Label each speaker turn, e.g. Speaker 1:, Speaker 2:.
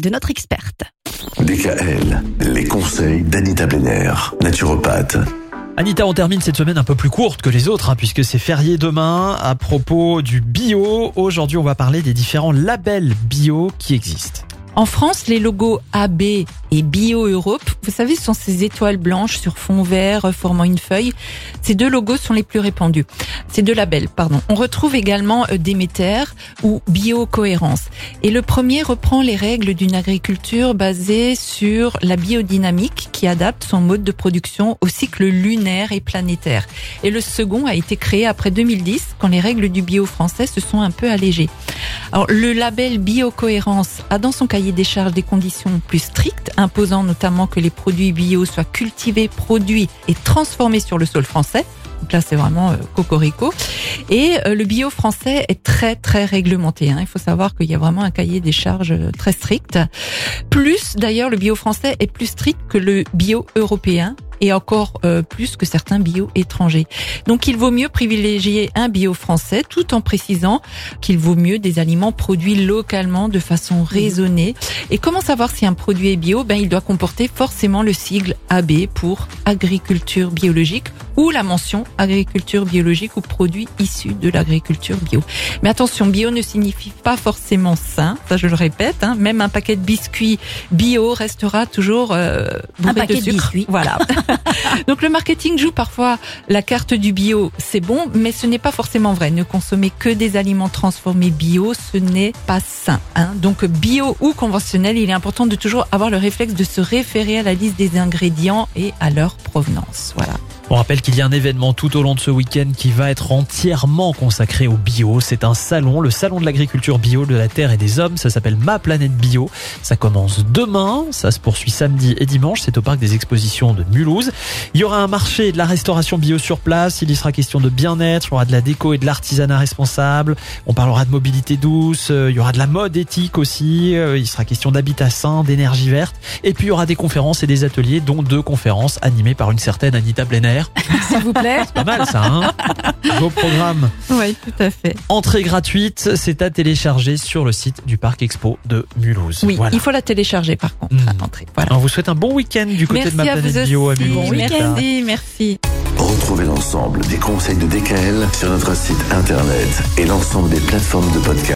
Speaker 1: de notre experte.
Speaker 2: DKL, les conseils d'Anita Benner, naturopathe.
Speaker 3: Anita, on termine cette semaine un peu plus courte que les autres, hein, puisque c'est férié demain. À propos du bio, aujourd'hui on va parler des différents labels bio qui existent.
Speaker 4: En France, les logos AB et Bio Europe, vous savez, sont ces étoiles blanches sur fond vert formant une feuille. Ces deux logos sont les plus répandus. Ces deux labels, pardon. On retrouve également euh, Déméter ou Bio Cohérence. Et le premier reprend les règles d'une agriculture basée sur la biodynamique qui adapte son mode de production au cycle lunaire et planétaire. Et le second a été créé après 2010 quand les règles du bio français se sont un peu allégées. Alors, le label Biocohérence a dans son cahier des charges des conditions plus strictes, imposant notamment que les produits bio soient cultivés, produits et transformés sur le sol français. Donc là, c'est vraiment euh, cocorico. Et euh, le bio français est très très réglementé. Hein. Il faut savoir qu'il y a vraiment un cahier des charges euh, très strict. Plus d'ailleurs, le bio français est plus strict que le bio européen et encore euh, plus que certains bio étrangers. Donc il vaut mieux privilégier un bio français tout en précisant qu'il vaut mieux des aliments produits localement de façon raisonnée. Et comment savoir si un produit est bio? Ben il doit comporter forcément le sigle AB pour agriculture biologique ou la mention agriculture biologique ou produits issus de l'agriculture bio. Mais attention, bio ne signifie pas forcément sain, ça je le répète. Hein. Même un paquet de biscuits bio restera toujours euh, bourré
Speaker 1: Un paquet
Speaker 4: de
Speaker 1: de
Speaker 4: sucre.
Speaker 1: biscuits.
Speaker 4: Voilà. Donc le marketing joue parfois la carte du bio, c'est bon, mais ce n'est pas forcément vrai. Ne consommer que des aliments transformés bio, ce n'est pas sain. Hein. Donc bio ou conventionnel, il est important de toujours avoir le réflexe de se référer à la liste des ingrédients et à leur provenance. Voilà.
Speaker 3: On rappelle qu'il y a un événement tout au long de ce week-end qui va être entièrement consacré au bio. C'est un salon, le salon de l'agriculture bio de la terre et des hommes. Ça s'appelle Ma Planète Bio. Ça commence demain, ça se poursuit samedi et dimanche. C'est au parc des expositions de Mulhouse. Il y aura un marché de la restauration bio sur place. Il y sera question de bien-être. Il y aura de la déco et de l'artisanat responsable. On parlera de mobilité douce. Euh, Il y aura de la mode éthique aussi. Euh, Il sera question d'habitat sain, d'énergie verte. Et puis il y aura des conférences et des ateliers, dont deux conférences animées par une certaine Anita Blenner.
Speaker 4: S'il vous plaît.
Speaker 3: Pas mal ça, hein Beau programme.
Speaker 4: oui, tout à fait.
Speaker 3: Entrée gratuite, c'est à télécharger sur le site du Parc Expo de Mulhouse.
Speaker 4: Oui,
Speaker 3: Voilà.
Speaker 4: il faut la télécharger par contre
Speaker 3: Mm.
Speaker 4: à l'entrée. Voilà.
Speaker 3: On vous souhaite un bon week-end du côté
Speaker 4: Merci
Speaker 3: de ma planète bio à. Mulhouse.
Speaker 4: merci, merci.
Speaker 2: Retrouvez l'ensemble des conseils de DKL sur notre site internet et l'ensemble des plateformes de podcast.